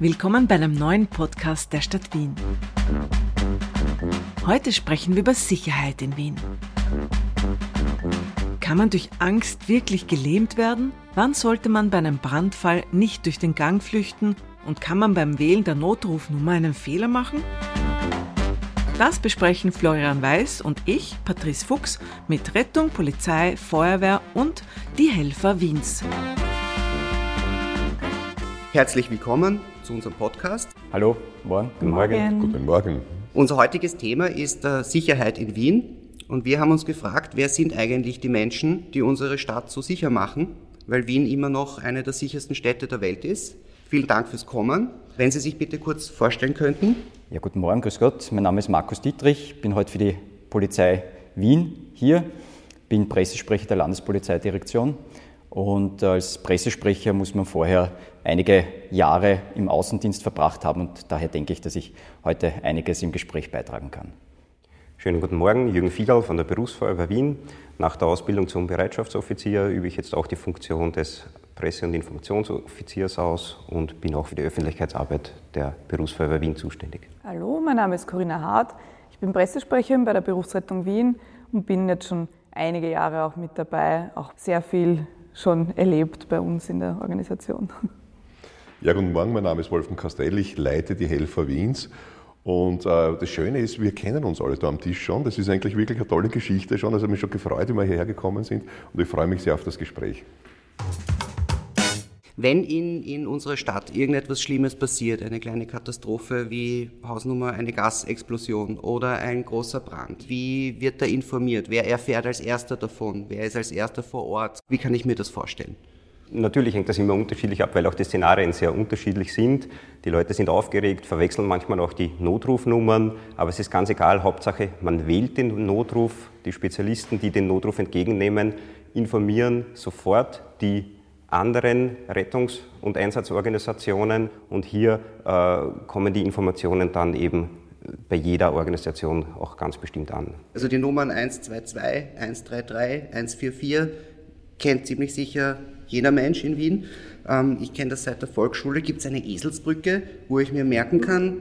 Willkommen bei einem neuen Podcast der Stadt Wien. Heute sprechen wir über Sicherheit in Wien. Kann man durch Angst wirklich gelähmt werden? Wann sollte man bei einem Brandfall nicht durch den Gang flüchten? Und kann man beim Wählen der Notrufnummer einen Fehler machen? Das besprechen Florian Weiß und ich, Patrice Fuchs, mit Rettung, Polizei, Feuerwehr und die Helfer Wiens. Herzlich willkommen zu unserem Podcast. Hallo, morgen. Guten Morgen. Guten Morgen. Unser heutiges Thema ist äh, Sicherheit in Wien. Und wir haben uns gefragt, wer sind eigentlich die Menschen, die unsere Stadt so sicher machen, weil Wien immer noch eine der sichersten Städte der Welt ist. Vielen Dank fürs Kommen. Wenn Sie sich bitte kurz vorstellen könnten. Ja, guten Morgen, grüß Gott. Mein Name ist Markus Dietrich, bin heute für die Polizei Wien hier, bin Pressesprecher der Landespolizeidirektion und als Pressesprecher muss man vorher einige Jahre im Außendienst verbracht haben und daher denke ich, dass ich heute einiges im Gespräch beitragen kann. Schönen guten Morgen, Jürgen Fiegal von der Berufsfeuerwehr Wien. Nach der Ausbildung zum Bereitschaftsoffizier übe ich jetzt auch die Funktion des Presse- und Informationsoffiziers aus und bin auch für die Öffentlichkeitsarbeit der Berufsfeuerwehr Wien zuständig. Hallo, mein Name ist Corinna Hart. Ich bin Pressesprecherin bei der Berufsrettung Wien und bin jetzt schon einige Jahre auch mit dabei, auch sehr viel schon erlebt bei uns in der Organisation. Ja, guten Morgen, mein Name ist Wolfgang Kastell, ich leite die Helfer Wiens. Und äh, das Schöne ist, wir kennen uns alle da am Tisch schon. Das ist eigentlich wirklich eine tolle Geschichte schon. Also ich mich schon gefreut, wie wir hierher gekommen sind. Und ich freue mich sehr auf das Gespräch. Wenn in, in unserer Stadt irgendetwas Schlimmes passiert, eine kleine Katastrophe wie Hausnummer eine Gasexplosion oder ein großer Brand, wie wird da informiert? Wer erfährt als erster davon? Wer ist als erster vor Ort? Wie kann ich mir das vorstellen? Natürlich hängt das immer unterschiedlich ab, weil auch die Szenarien sehr unterschiedlich sind. Die Leute sind aufgeregt, verwechseln manchmal auch die Notrufnummern, aber es ist ganz egal. Hauptsache, man wählt den Notruf. Die Spezialisten, die den Notruf entgegennehmen, informieren sofort die anderen Rettungs- und Einsatzorganisationen und hier äh, kommen die Informationen dann eben bei jeder Organisation auch ganz bestimmt an. Also die Nummern 122, 133, 144 kennt ziemlich sicher jeder Mensch in Wien. Ähm, ich kenne das seit der Volksschule. Gibt es eine Eselsbrücke, wo ich mir merken kann,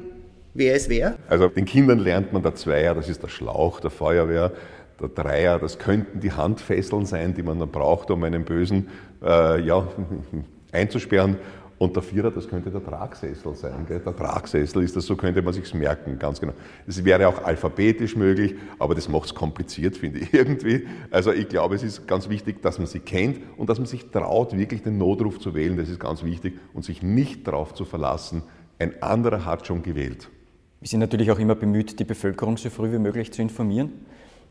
wer ist wer? Also den Kindern lernt man der Zweier, das ist der Schlauch der Feuerwehr. Der Dreier, das könnten die Handfesseln sein, die man dann braucht, um einen Bösen äh, ja, einzusperren. Und der Vierer, das könnte der Tragsessel sein. Gell? Der Tragsessel ist das, so könnte man sich's merken, ganz genau. Es wäre auch alphabetisch möglich, aber das macht es kompliziert, finde ich irgendwie. Also ich glaube, es ist ganz wichtig, dass man sie kennt und dass man sich traut, wirklich den Notruf zu wählen. Das ist ganz wichtig und sich nicht darauf zu verlassen, ein anderer hat schon gewählt. Wir sind natürlich auch immer bemüht, die Bevölkerung so früh wie möglich zu informieren.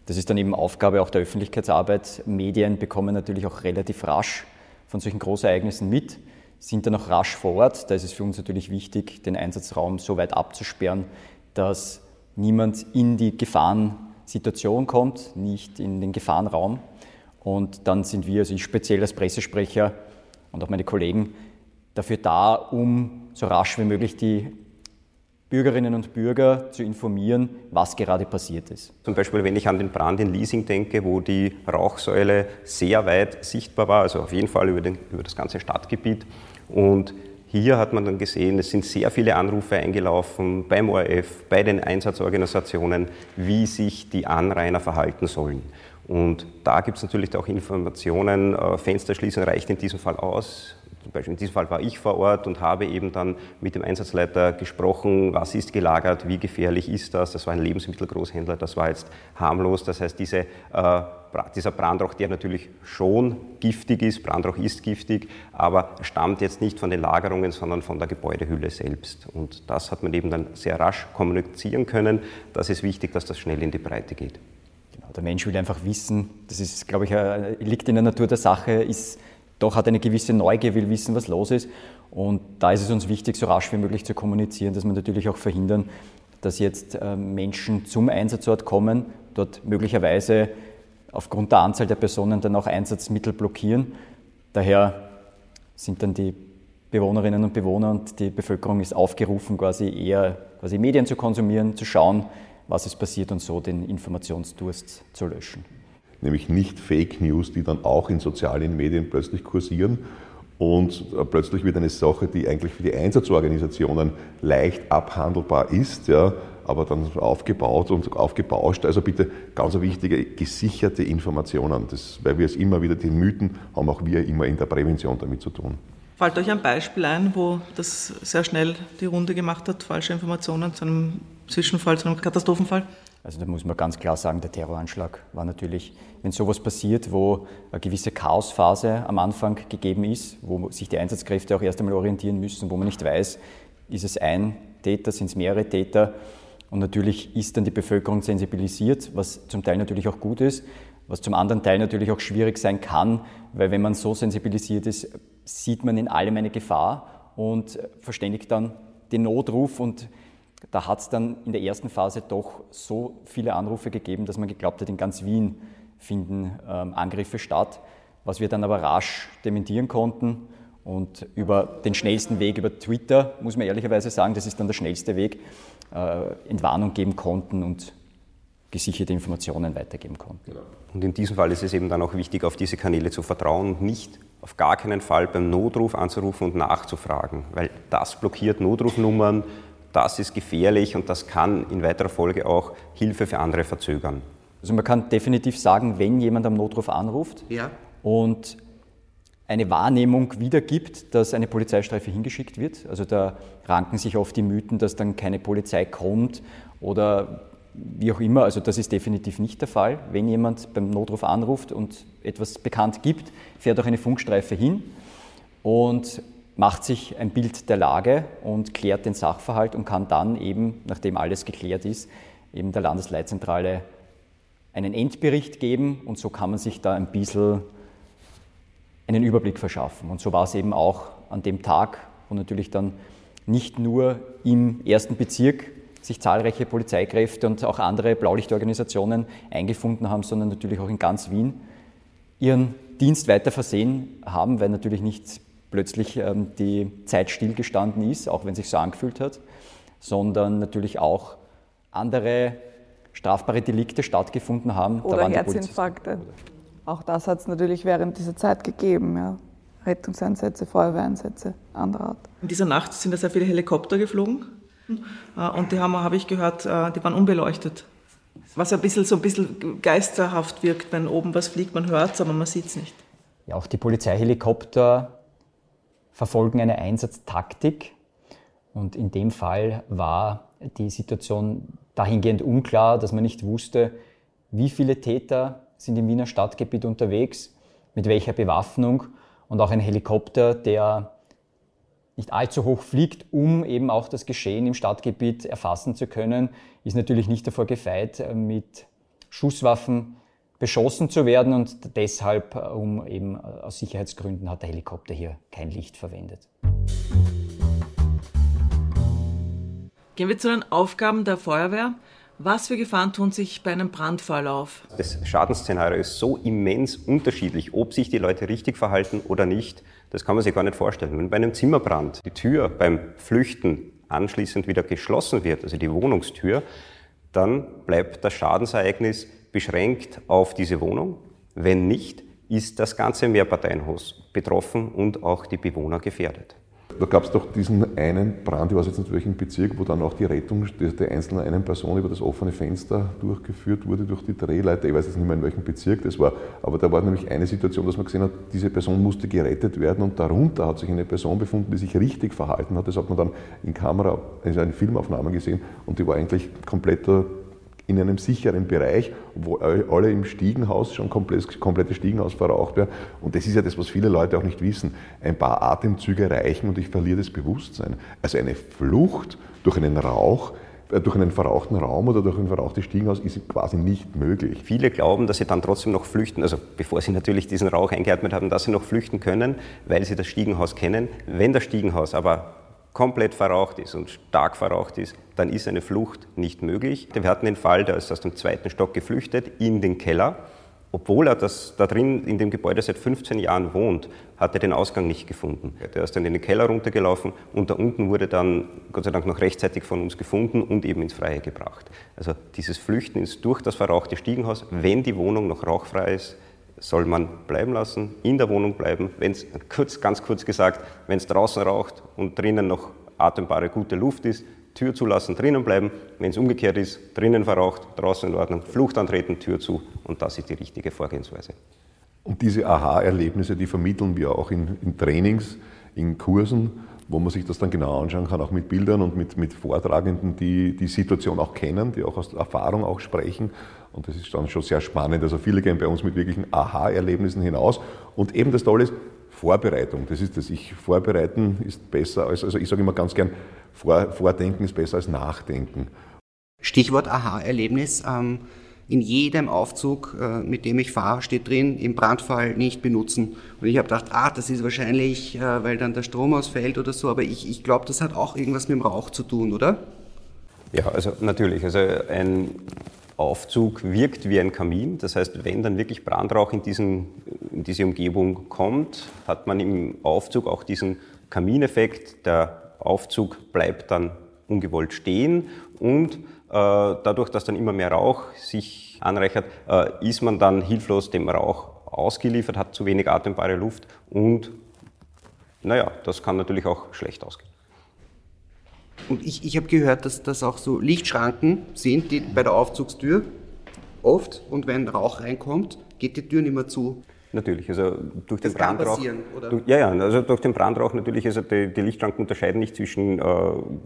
Das ist dann eben Aufgabe auch der Öffentlichkeitsarbeit. Medien bekommen natürlich auch relativ rasch von solchen Großereignissen mit, sind dann auch rasch vor Ort. Da ist es für uns natürlich wichtig, den Einsatzraum so weit abzusperren, dass niemand in die Gefahrensituation kommt, nicht in den Gefahrenraum. Und dann sind wir, also ich speziell als Pressesprecher und auch meine Kollegen, dafür da, um so rasch wie möglich die Bürgerinnen und Bürger zu informieren, was gerade passiert ist. Zum Beispiel, wenn ich an den Brand in Leasing denke, wo die Rauchsäule sehr weit sichtbar war, also auf jeden Fall über, den, über das ganze Stadtgebiet. Und hier hat man dann gesehen, es sind sehr viele Anrufe eingelaufen beim ORF, bei den Einsatzorganisationen, wie sich die Anrainer verhalten sollen. Und da gibt es natürlich auch Informationen, äh, Fenster schließen reicht in diesem Fall aus, zum Beispiel in diesem Fall war ich vor Ort und habe eben dann mit dem Einsatzleiter gesprochen, was ist gelagert, wie gefährlich ist das. Das war ein Lebensmittelgroßhändler, das war jetzt harmlos. Das heißt, diese, äh, dieser Brandrauch, der natürlich schon giftig ist, Brandrauch ist giftig, aber stammt jetzt nicht von den Lagerungen, sondern von der Gebäudehülle selbst. Und das hat man eben dann sehr rasch kommunizieren können. Das ist wichtig, dass das schnell in die Breite geht. Genau, der Mensch will einfach wissen, das ist, glaube ich, liegt in der Natur der Sache, ist doch hat eine gewisse Neugier, will wissen, was los ist. Und da ist es uns wichtig, so rasch wie möglich zu kommunizieren, dass wir natürlich auch verhindern, dass jetzt äh, Menschen zum Einsatzort kommen, dort möglicherweise aufgrund der Anzahl der Personen dann auch Einsatzmittel blockieren. Daher sind dann die Bewohnerinnen und Bewohner und die Bevölkerung ist aufgerufen, quasi eher quasi Medien zu konsumieren, zu schauen, was ist passiert und so den Informationsdurst zu löschen nämlich nicht Fake News, die dann auch in sozialen Medien plötzlich kursieren und äh, plötzlich wird eine Sache, die eigentlich für die Einsatzorganisationen leicht abhandelbar ist, ja, aber dann aufgebaut und aufgebauscht. Also bitte ganz wichtige, gesicherte Informationen. Das, weil wir es immer wieder, die Mythen haben auch wir immer in der Prävention damit zu tun. Fällt euch ein Beispiel ein, wo das sehr schnell die Runde gemacht hat, falsche Informationen zu einem Zwischenfall, zu einem Katastrophenfall? Also da muss man ganz klar sagen, der Terroranschlag war natürlich, wenn sowas passiert, wo eine gewisse Chaosphase am Anfang gegeben ist, wo sich die Einsatzkräfte auch erst einmal orientieren müssen, wo man nicht weiß, ist es ein Täter, sind es mehrere Täter. Und natürlich ist dann die Bevölkerung sensibilisiert, was zum Teil natürlich auch gut ist, was zum anderen Teil natürlich auch schwierig sein kann, weil wenn man so sensibilisiert ist, sieht man in allem eine Gefahr und verständigt dann den Notruf und da hat es dann in der ersten Phase doch so viele Anrufe gegeben, dass man geglaubt hat, in ganz Wien finden ähm, Angriffe statt, was wir dann aber rasch dementieren konnten. Und über den schnellsten Weg, über Twitter, muss man ehrlicherweise sagen, das ist dann der schnellste Weg, äh, Entwarnung geben konnten und gesicherte Informationen weitergeben konnten. Genau. Und in diesem Fall ist es eben dann auch wichtig, auf diese Kanäle zu vertrauen und nicht auf gar keinen Fall beim Notruf anzurufen und nachzufragen, weil das blockiert Notrufnummern, das ist gefährlich und das kann in weiterer Folge auch Hilfe für andere verzögern. Also man kann definitiv sagen, wenn jemand am Notruf anruft ja. und eine Wahrnehmung wiedergibt, dass eine Polizeistreife hingeschickt wird. Also da ranken sich oft die Mythen, dass dann keine Polizei kommt oder wie auch immer. Also das ist definitiv nicht der Fall. Wenn jemand beim Notruf anruft und etwas bekannt gibt, fährt auch eine Funkstreife hin und macht sich ein Bild der Lage und klärt den Sachverhalt und kann dann eben, nachdem alles geklärt ist, eben der Landesleitzentrale einen Endbericht geben und so kann man sich da ein bisschen einen Überblick verschaffen. Und so war es eben auch an dem Tag, wo natürlich dann nicht nur im ersten Bezirk sich zahlreiche Polizeikräfte und auch andere Blaulichtorganisationen eingefunden haben, sondern natürlich auch in ganz Wien ihren Dienst weiter versehen haben, weil natürlich nicht plötzlich ähm, die Zeit stillgestanden ist, auch wenn es sich so angefühlt hat, sondern natürlich auch andere strafbare Delikte stattgefunden haben. Oder Herzinfarkte. Auch das hat es natürlich während dieser Zeit gegeben. Ja. Rettungseinsätze, Feuerwehreinsätze anderer Art. In dieser Nacht sind da sehr viele Helikopter geflogen äh, und die haben, habe ich gehört, äh, die waren unbeleuchtet. Was ein bisschen, so ein bisschen geisterhaft wirkt, wenn oben was fliegt, man hört es, aber man sieht es nicht. Ja, auch die Polizeihelikopter verfolgen eine Einsatztaktik. Und in dem Fall war die Situation dahingehend unklar, dass man nicht wusste, wie viele Täter sind im Wiener Stadtgebiet unterwegs, mit welcher Bewaffnung und auch ein Helikopter, der nicht allzu hoch fliegt, um eben auch das Geschehen im Stadtgebiet erfassen zu können, ist natürlich nicht davor gefeit, mit Schusswaffen beschossen zu werden und deshalb, äh, um eben äh, aus Sicherheitsgründen, hat der Helikopter hier kein Licht verwendet. Gehen wir zu den Aufgaben der Feuerwehr. Was für Gefahren tun sich bei einem Brandfall auf? Das Schadensszenario ist so immens unterschiedlich, ob sich die Leute richtig verhalten oder nicht. Das kann man sich gar nicht vorstellen. Wenn bei einem Zimmerbrand die Tür beim Flüchten anschließend wieder geschlossen wird, also die Wohnungstür, dann bleibt das Schadensereignis beschränkt auf diese Wohnung. Wenn nicht, ist das ganze Mehrparteienhaus betroffen und auch die Bewohner gefährdet. Da gab es doch diesen einen Brand, ich weiß jetzt nicht welchen Bezirk, wo dann auch die Rettung der einzelnen einen Person über das offene Fenster durchgeführt wurde durch die Drehleiter. Ich weiß jetzt nicht mehr in welchem Bezirk das war, aber da war nämlich eine Situation, dass man gesehen hat, diese Person musste gerettet werden und darunter hat sich eine Person befunden, die sich richtig verhalten hat. Das hat man dann in Kamera, also in Filmaufnahmen gesehen und die war eigentlich komplett in einem sicheren Bereich, wo alle im Stiegenhaus schon komplett, komplette Stiegenhaus verraucht werden. Und das ist ja das, was viele Leute auch nicht wissen. Ein paar Atemzüge reichen und ich verliere das Bewusstsein. Also eine Flucht durch einen Rauch, äh, durch einen verrauchten Raum oder durch ein verrauchtes Stiegenhaus ist quasi nicht möglich. Viele glauben, dass sie dann trotzdem noch flüchten, also bevor sie natürlich diesen Rauch eingeatmet haben, dass sie noch flüchten können, weil sie das Stiegenhaus kennen. Wenn das Stiegenhaus aber komplett verraucht ist und stark verraucht ist, dann ist eine Flucht nicht möglich. Wir hatten den Fall, der ist aus dem zweiten Stock geflüchtet in den Keller. Obwohl er das, da drin in dem Gebäude seit 15 Jahren wohnt, hat er den Ausgang nicht gefunden. Der ist dann in den Keller runtergelaufen und da unten wurde dann Gott sei Dank noch rechtzeitig von uns gefunden und eben ins Freie gebracht. Also dieses Flüchten ist durch das verrauchte Stiegenhaus, wenn die Wohnung noch rauchfrei ist, soll man bleiben lassen, in der Wohnung bleiben. Wenn es kurz, ganz kurz gesagt, wenn es draußen raucht und drinnen noch atembare gute Luft ist, Tür zulassen, drinnen bleiben. Wenn es umgekehrt ist, drinnen verraucht, draußen in Ordnung, Flucht antreten, Tür zu. Und das ist die richtige Vorgehensweise. Und diese Aha-Erlebnisse, die vermitteln wir auch in, in, Trainings, in Kursen, wo man sich das dann genau anschauen kann, auch mit Bildern und mit, mit Vortragenden, die die Situation auch kennen, die auch aus Erfahrung auch sprechen. Und das ist dann schon sehr spannend. Also viele gehen bei uns mit wirklichen Aha-Erlebnissen hinaus. Und eben das Tolle ist, Vorbereitung. Das ist das. Ich vorbereiten ist besser als, also ich sage immer ganz gern, vor, Vordenken ist besser als Nachdenken. Stichwort Aha-Erlebnis. Ähm, in jedem Aufzug, äh, mit dem ich fahre, steht drin, im Brandfall nicht benutzen. Und ich habe gedacht, ah, das ist wahrscheinlich, äh, weil dann der Strom ausfällt oder so, aber ich, ich glaube, das hat auch irgendwas mit dem Rauch zu tun, oder? Ja, also natürlich. Also ein Aufzug wirkt wie ein Kamin. Das heißt, wenn dann wirklich Brandrauch in, diesen, in diese Umgebung kommt, hat man im Aufzug auch diesen Kamineffekt. Der Aufzug bleibt dann ungewollt stehen und dadurch, dass dann immer mehr Rauch sich anreichert, äh, ist man dann hilflos dem Rauch ausgeliefert, hat zu wenig atembare Luft und naja, das kann natürlich auch schlecht ausgehen. Und ich, ich habe gehört, dass das auch so Lichtschranken sind, die bei der Aufzugstür oft und wenn Rauch reinkommt, geht die Tür nicht mehr zu. Natürlich, also durch das den Brandrauch. Durch, ja, ja, also durch den Brandrauch natürlich, also die, die Lichtschranken unterscheiden nicht zwischen äh,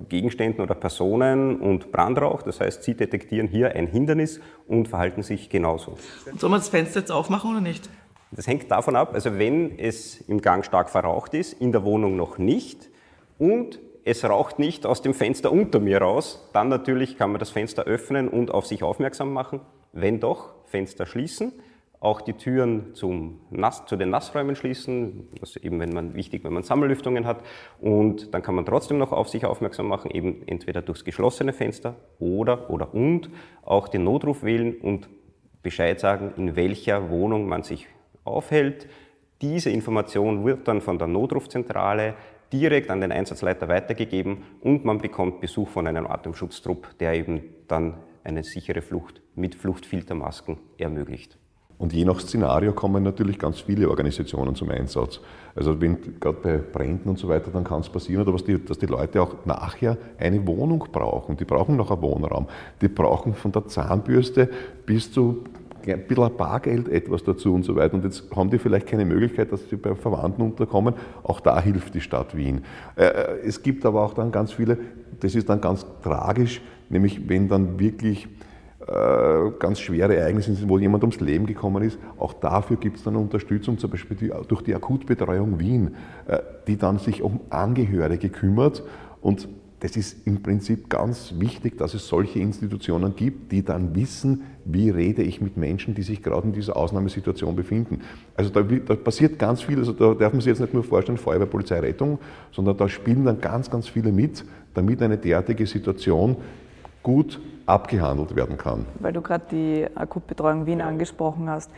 Gegenständen oder Personen und Brandrauch. Das heißt, sie detektieren hier ein Hindernis und verhalten sich genauso. Soll man das Fenster jetzt aufmachen oder nicht? Das hängt davon ab, also wenn es im Gang stark verraucht ist, in der Wohnung noch nicht und es raucht nicht aus dem Fenster unter mir raus, dann natürlich kann man das Fenster öffnen und auf sich aufmerksam machen. Wenn doch, Fenster schließen auch die Türen zum Nass, zu den Nassräumen schließen, ist eben wenn man, wichtig, wenn man Sammellüftungen hat. Und dann kann man trotzdem noch auf sich aufmerksam machen, eben entweder durchs geschlossene Fenster oder, oder und auch den Notruf wählen und Bescheid sagen, in welcher Wohnung man sich aufhält. Diese Information wird dann von der Notrufzentrale direkt an den Einsatzleiter weitergegeben und man bekommt Besuch von einem Atemschutztrupp, der eben dann eine sichere Flucht mit Fluchtfiltermasken ermöglicht. Und je nach Szenario kommen natürlich ganz viele Organisationen zum Einsatz. Also wenn gerade bei Bränden und so weiter, dann kann es passieren, dass die, dass die Leute auch nachher eine Wohnung brauchen. Die brauchen noch einen Wohnraum. Die brauchen von der Zahnbürste bis zu ein bisschen Bargeld etwas dazu und so weiter. Und jetzt haben die vielleicht keine Möglichkeit, dass sie bei Verwandten unterkommen. Auch da hilft die Stadt Wien. Äh, äh, es gibt aber auch dann ganz viele, das ist dann ganz tragisch, nämlich wenn dann wirklich ganz schwere Ereignisse sind, wo jemand ums Leben gekommen ist. Auch dafür gibt es dann Unterstützung, zum Beispiel durch die Akutbetreuung Wien, äh, die dann sich um Angehörige kümmert. Und das ist im Prinzip ganz wichtig, dass es solche Institutionen gibt, die dann wissen, wie rede ich mit Menschen, die sich gerade in dieser Ausnahmesituation befinden. Also da, da, passiert ganz viel, also da darf man sich jetzt nicht nur vorstellen, Feuerwehr, Polizei, Rettung, sondern da spielen dann ganz, ganz viele mit, damit eine derartige Situation gut abgehandelt werden kann. Weil du gerade die Akutbetreuung Wien angesprochen hast.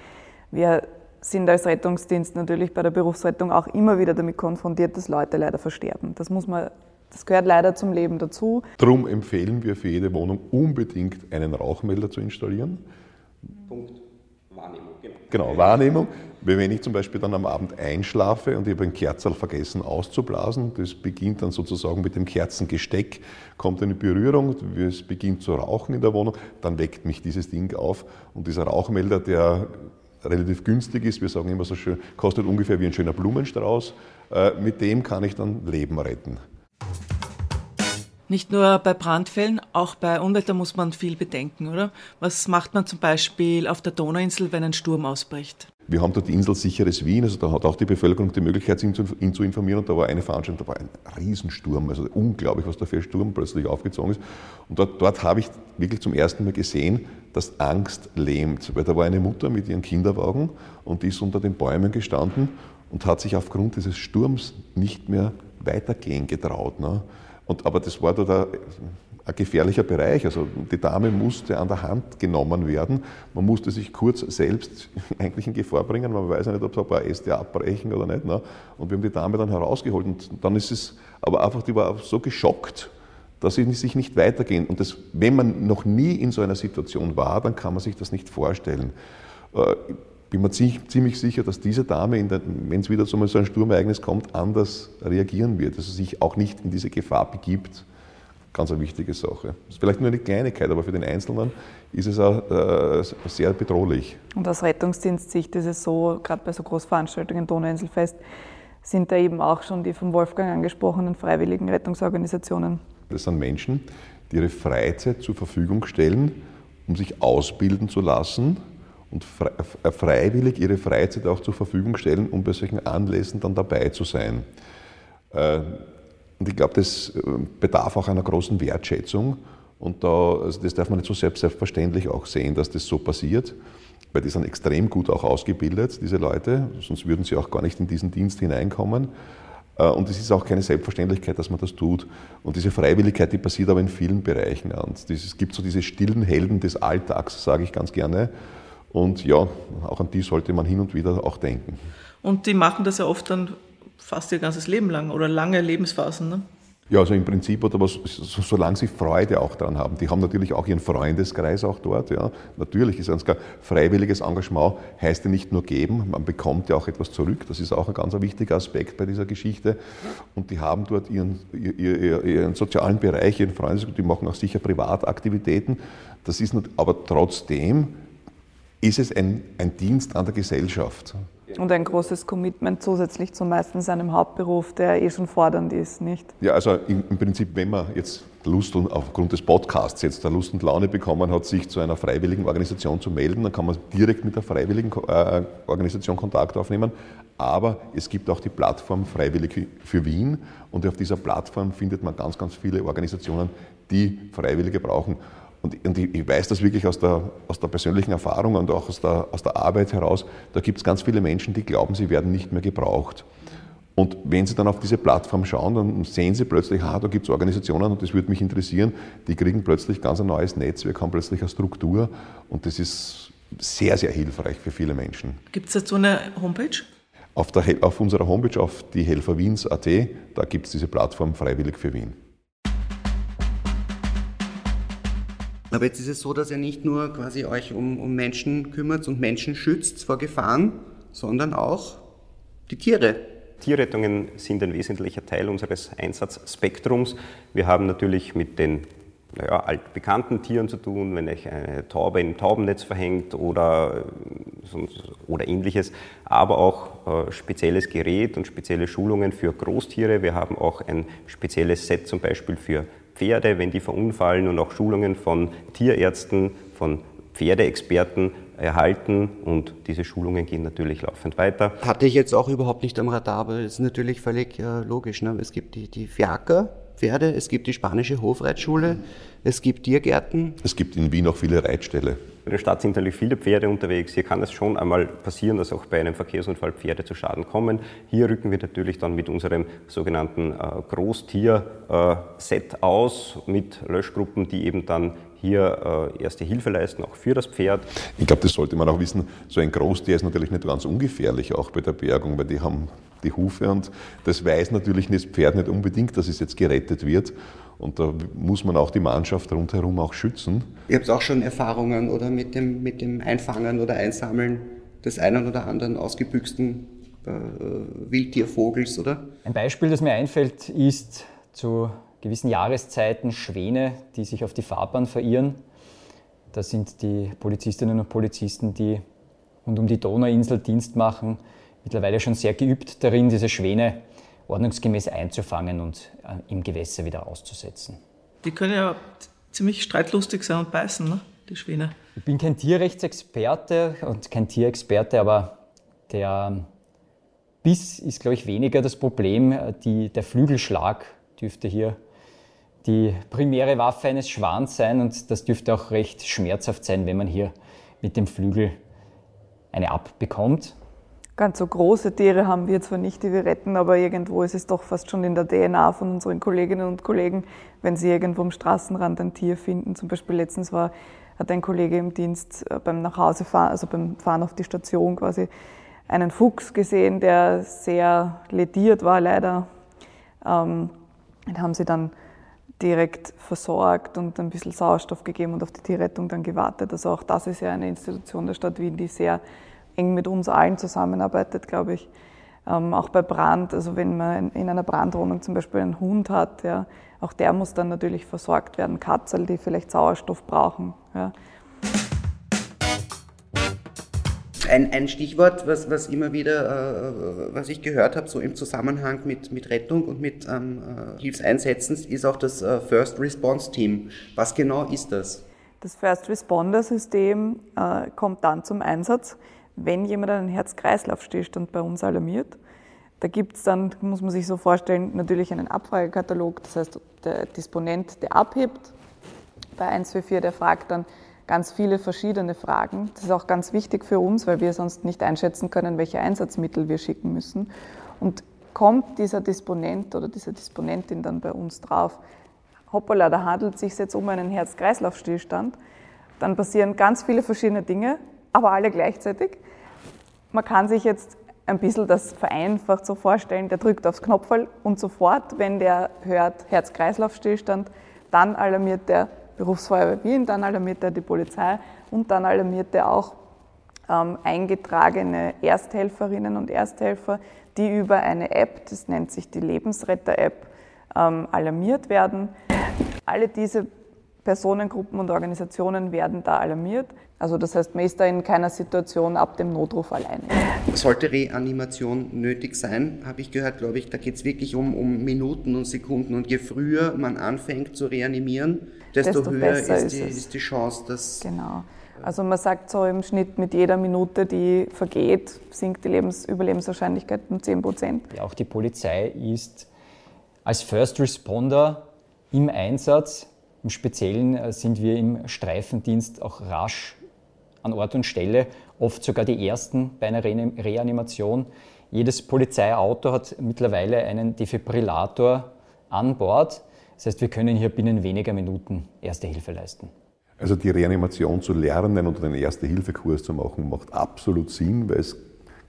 Wir sind als Rettungsdienst natürlich bei der Berufsrettung auch immer wieder damit konfrontiert, dass Leute leider versterben. Das muss man das gehört leider zum Leben dazu. Darum empfehlen wir für jede Wohnung unbedingt einen Rauchmelder zu installieren. Punkt. Wahrnehmung, genau. Genau, Wahrnehmung. Wenn ich zum Beispiel dann am Abend einschlafe und ich habe ein Kerzerl vergessen auszublasen, das beginnt dann sozusagen mit dem Kerzengesteck, kommt eine Berührung, es beginnt zu rauchen in der Wohnung, dann weckt mich dieses Ding auf und dieser Rauchmelder, der relativ günstig ist, wir sagen immer so schön, kostet ungefähr wie ein schöner Blumenstrauß, äh, mit dem kann ich dann Leben retten. Nicht nur bei Brandfällen, auch bei Unwetter muss man viel bedenken, oder? Was macht man zum Beispiel auf der Donauinsel, wenn ein Sturm ausbricht? Wir haben dort die Insel Sicheres Wien, also da hat auch die Bevölkerung die Möglichkeit, ihn zu, ihn zu informieren. Und da war eine Veranstaltung, da war ein Riesensturm, also unglaublich, was da für ein Sturm plötzlich aufgezogen ist. Und dort, dort habe ich wirklich zum ersten Mal gesehen, dass Angst lähmt. Weil da war eine Mutter mit ihrem Kinderwagen und die ist unter den Bäumen gestanden und hat sich aufgrund dieses Sturms nicht mehr weitergehen getraut. Ne? Und, aber das war da ein gefährlicher Bereich. Also die Dame musste an der Hand genommen werden. Man musste sich kurz selbst eigentlich in Gefahr bringen. Man weiß ja nicht, ob es ein paar Äste abbrechen oder nicht. Ne? Und wir haben die Dame dann herausgeholt. Und dann ist es, aber einfach, die war so geschockt, dass sie sich nicht weitergehen. Und das, wenn man noch nie in so einer Situation war, dann kann man sich das nicht vorstellen. Bin mir ziemlich sicher, dass diese Dame, wenn es wieder so ein Sturmereignis kommt, anders reagieren wird, dass sie sich auch nicht in diese Gefahr begibt. Ganz eine wichtige Sache. Das ist vielleicht nur eine Kleinigkeit, aber für den Einzelnen ist es auch äh, sehr bedrohlich. Und aus Rettungsdienstsicht ist es so, gerade bei so Großveranstaltungen, Donauinselfest, sind da eben auch schon die vom Wolfgang angesprochenen freiwilligen Rettungsorganisationen. Das sind Menschen, die ihre Freizeit zur Verfügung stellen, um sich ausbilden zu lassen und äh, freiwillig ihre Freizeit auch zur Verfügung stellen, um bei solchen Anlässen dann dabei zu sein. Äh, und ich glaube, das äh, bedarf auch einer großen Wertschätzung. Und da, also das darf man nicht so selbstverständlich auch sehen, dass das so passiert, weil die sind extrem gut auch ausgebildet, diese Leute, sonst würden sie auch gar nicht in diesen Dienst hineinkommen. Und es ist auch keine Selbstverständlichkeit, dass man das tut. Und diese Freiwilligkeit, die passiert aber in vielen Bereichen. Und es gibt so diese stillen Helden des Alltags, sage ich ganz gerne. Und ja, auch an die sollte man hin und wieder auch denken. Und die machen das ja oft dann fast ihr ganzes Leben lang oder lange Lebensphasen. Ne? Ja, also im Prinzip, oder was, solange sie Freude auch daran haben. Die haben natürlich auch ihren Freundeskreis auch dort. Ja. Natürlich ist ganz klar, freiwilliges Engagement heißt ja nicht nur geben, man bekommt ja auch etwas zurück. Das ist auch ein ganz wichtiger Aspekt bei dieser Geschichte. Und die haben dort ihren, ihren, ihren sozialen Bereich, ihren Freundeskreis, die machen auch sicher Privataktivitäten. Das ist nicht, aber trotzdem ist es ein, ein Dienst an der Gesellschaft. Und ein großes Commitment zusätzlich zu meistens einem Hauptberuf, der eh schon fordernd ist, nicht? Ja, also im, im Prinzip, wenn man jetzt Lust und aufgrund des Podcasts jetzt der Lust und Laune bekommen hat, sich zu einer freiwilligen Organisation zu melden, dann kann man direkt mit der freiwilligen äh, Organisation Kontakt aufnehmen. Aber es gibt auch die Plattform Freiwillig für Wien und auf dieser Plattform findet man ganz, ganz viele Organisationen, die Freiwillige brauchen. Und, und ich, ich, weiß das wirklich aus der, aus der persönlichen Erfahrung und auch aus der, aus der Arbeit heraus. Da gibt es ganz viele Menschen, die glauben, sie werden nicht mehr gebraucht. Und wenn Sie dann auf diese Plattform schauen, dann sehen Sie plötzlich, ah, da gibt es Organisationen, und das würde mich interessieren, die kriegen plötzlich ganz ein neues Netzwerk, haben plötzlich eine Struktur und das ist sehr, sehr hilfreich für viele Menschen. Gibt es dazu eine Homepage? Auf, der, auf unserer Homepage, auf die Helferwiens.at, da gibt es diese Plattform Freiwillig für Wien. Aber jetzt ist es so, dass ihr nicht nur quasi euch um, um Menschen kümmert und Menschen schützt vor Gefahren, sondern auch die Tiere. Tierrettungen sind ein wesentlicher Teil unseres Einsatzspektrums. Wir haben natürlich mit den naja, altbekannten Tieren zu tun, wenn euch eine Taube im Taubennetz verhängt oder, oder ähnliches, aber auch äh, spezielles Gerät und spezielle Schulungen für Großtiere. Wir haben auch ein spezielles Set zum Beispiel für Pferde, wenn die verunfallen und auch Schulungen von Tierärzten, von Pferdeexperten erhalten und diese Schulungen gehen natürlich laufend weiter. Hatte ich jetzt auch überhaupt nicht am Radar, aber das ist natürlich völlig äh, logisch. Ne? Es gibt die, die Fiaker, Pferde, es gibt die spanische Hofreitschule, es gibt Tiergärten. Es gibt in Wien auch viele Reitställe. In der Stadt sind natürlich viele Pferde unterwegs. Hier kann es schon einmal passieren, dass auch bei einem Verkehrsunfall Pferde zu Schaden kommen. Hier rücken wir natürlich dann mit unserem sogenannten äh, Großtier-Set aus, mit Löschgruppen, die eben dann hier äh, erste Hilfe leisten, auch für das Pferd. Ich glaube, das sollte man auch wissen. So ein Großtier ist natürlich nicht ganz ungefährlich, auch bei der Bergung, weil die haben die Hufe und das weiß natürlich das Pferd nicht unbedingt, dass es jetzt gerettet wird. Und da muss man auch die Mannschaft rundherum auch schützen. Ihr habt auch schon Erfahrungen oder mit dem, mit dem Einfangen oder Einsammeln des einen oder anderen ausgebüxten äh, Wildtiervogels, oder? Ein Beispiel, das mir einfällt, ist zu gewissen Jahreszeiten Schwäne, die sich auf die Fahrbahn verirren. Da sind die Polizistinnen und Polizisten, die rund um die Donauinsel Dienst machen, mittlerweile schon sehr geübt darin, diese Schwäne ordnungsgemäß einzufangen und äh, im Gewässer wieder auszusetzen. Die können ja ziemlich streitlustig sein und beißen, ne? die Schwäne. Ich bin kein Tierrechtsexperte und kein Tierexperte, aber der Biss ist, glaube ich, weniger das Problem. Die, der Flügelschlag dürfte hier die primäre Waffe eines Schwans sein und das dürfte auch recht schmerzhaft sein, wenn man hier mit dem Flügel eine abbekommt. Ganz so große Tiere haben wir zwar nicht, die wir retten, aber irgendwo ist es doch fast schon in der DNA von unseren Kolleginnen und Kollegen, wenn sie irgendwo am Straßenrand ein Tier finden. Zum Beispiel letztens war, hat ein Kollege im Dienst äh, beim Nachhausefahren, also beim Fahren auf die Station quasi, einen Fuchs gesehen, der sehr lediert war leider. Ähm, den haben sie dann direkt versorgt und ein bisschen Sauerstoff gegeben und auf die Tierrettung dann gewartet. Also auch das ist ja eine Institution der Stadt Wien, die sehr eng mit uns allen zusammenarbeitet, glaube ich. Ähm, auch bei Brand, also wenn man in einer Brandwohnung zum Beispiel einen Hund hat, ja, auch der muss dann natürlich versorgt werden. Katzel, die vielleicht Sauerstoff brauchen. Ja. Ein, ein, Stichwort, was, was immer wieder, äh, was ich gehört habe, so im Zusammenhang mit, mit Rettung und mit ähm, äh, Hilfseinsätzen, ist auch das äh, First Response Team. Was genau ist das? Das First Responder System äh, kommt dann zum Einsatz, wenn jemand einen Herz-Kreislauf-Stillstand bei uns alarmiert. Da gibt es dann, muss man sich so vorstellen, natürlich einen Abfragekatalog. Das heißt, der Disponent, der abhebt bei 144, der fragt dann ganz viele verschiedene Fragen. Das ist auch ganz wichtig für uns, weil wir sonst nicht einschätzen können, welche Einsatzmittel wir schicken müssen. Und kommt dieser Disponent oder diese Disponentin dann bei uns drauf, hoppala, da handelt es sich jetzt um einen Herz-Kreislauf-Stillstand, dann passieren ganz viele verschiedene Dinge aber alle gleichzeitig. Man kann sich jetzt ein bisschen das vereinfacht so vorstellen, der drückt aufs Knopfel und sofort, wenn der hört Herz-Kreislauf-Stillstand, dann alarmiert der Berufsfeuerwehr Wien, dann alarmiert er die Polizei und dann alarmiert er auch ähm, eingetragene Ersthelferinnen und Ersthelfer, die über eine App, das nennt sich die Lebensretter-App, ähm, alarmiert werden. Alle diese Personengruppen und Organisationen werden da alarmiert. Also das heißt, man ist da in keiner Situation ab dem Notruf alleine. Sollte Reanimation nötig sein, habe ich gehört, glaube ich, da geht es wirklich um, um Minuten und Sekunden. Und je früher man anfängt zu reanimieren, desto, desto höher ist, ist, die, ist die Chance, dass... Genau. Also man sagt so im Schnitt mit jeder Minute, die vergeht, sinkt die Lebens Überlebenswahrscheinlichkeit um 10 Prozent. Auch die Polizei ist als First Responder im Einsatz im Speziellen äh, sind wir im Streifendienst auch rasch an Ort und Stelle, oft sogar die ersten bei einer Reanimation. Jedes Polizeiauto hat mittlerweile einen Defibrillator an Bord. Das heißt, wir können hier binnen weniger Minuten Erste Hilfe leisten. Also die Reanimation zu lernen und einen Erste-Hilfe-Kurs zu machen, macht absolut Sinn, weil es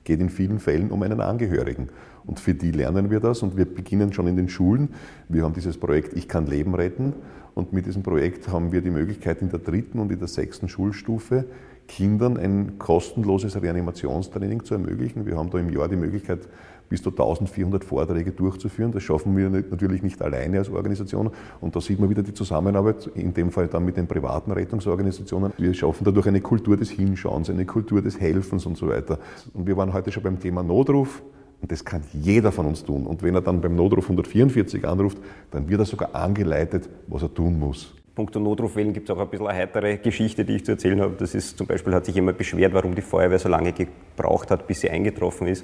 geht in vielen Fällen um einen Angehörigen. Und für die lernen wir das und wir beginnen schon in den Schulen. Wir haben dieses Projekt Ich kann Leben retten und mit diesem Projekt haben wir die Möglichkeit in der dritten und in der sechsten Schulstufe Kindern ein kostenloses Reanimationstraining zu ermöglichen. Wir haben da im Jahr die Möglichkeit, bis zu 1400 Vorträge durchzuführen. Das schaffen wir natürlich nicht alleine als Organisation. Und da sieht man wieder die Zusammenarbeit, in dem Fall dann mit den privaten Rettungsorganisationen. Wir schaffen dadurch eine Kultur des Hinschauens, eine Kultur des Helfens und so weiter. Und wir waren heute schon beim Thema Notruf. Und das kann jeder von uns tun. Und wenn er dann beim Notruf 144 anruft, dann wird er sogar angeleitet, was er tun muss. Punkto Notrufwellen gibt es auch ein bisschen eine heitere Geschichte, die ich zu erzählen habe. Das ist zum Beispiel, hat sich jemand beschwert, warum die Feuerwehr so lange gebraucht hat, bis sie eingetroffen ist.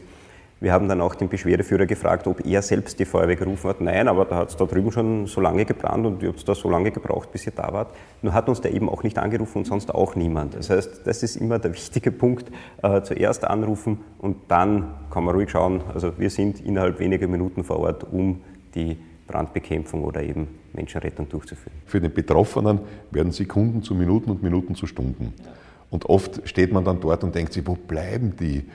Wir haben dann auch den Beschwerdeführer gefragt, ob er selbst die Feuerwehr gerufen hat. Nein, aber da hat es da drüben schon so lange gebrannt und ihr habt da so lange gebraucht, bis ihr da wart. Nur hat uns der eben auch nicht angerufen und sonst auch niemand. Das heißt, das ist immer der wichtige Punkt. Äh, zuerst anrufen und dann kann man ruhig schauen. Also wir sind innerhalb weniger Minuten vor Ort, um die Brandbekämpfung oder eben Menschenrettung durchzuführen. Für den Betroffenen werden Sekunden zu Minuten und Minuten zu Stunden. Und oft steht man dann dort und denkt sich, wo bleiben die?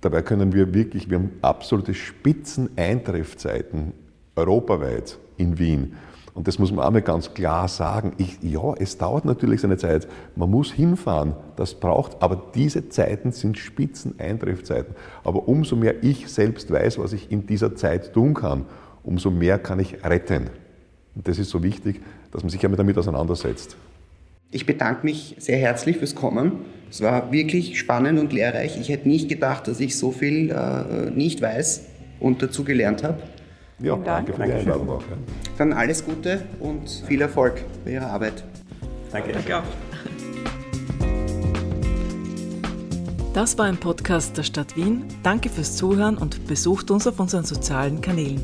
Dabei können wir wirklich, wir haben absolute Spitzeneintreffzeiten europaweit in Wien. Und das muss man auch mal ganz klar sagen. Ich, ja, es dauert natürlich seine Zeit. Man muss hinfahren, das braucht, aber diese Zeiten sind Spitzeneintreffzeiten. Aber umso mehr ich selbst weiß, was ich in dieser Zeit tun kann, umso mehr kann ich retten. Und das ist so wichtig, dass man sich damit auseinandersetzt. Ich bedanke mich sehr herzlich fürs Kommen. Es war wirklich spannend und lehrreich. Ich hätte nicht gedacht, dass ich so viel äh, nicht weiß und dazu gelernt habe. Ja, danke für die Einladung auch. Dann alles Gute und viel Erfolg bei Ihrer Arbeit. Danke. Danke auch. Das war ein Podcast der Stadt Wien. Danke fürs Zuhören und besucht uns auf unseren sozialen Kanälen.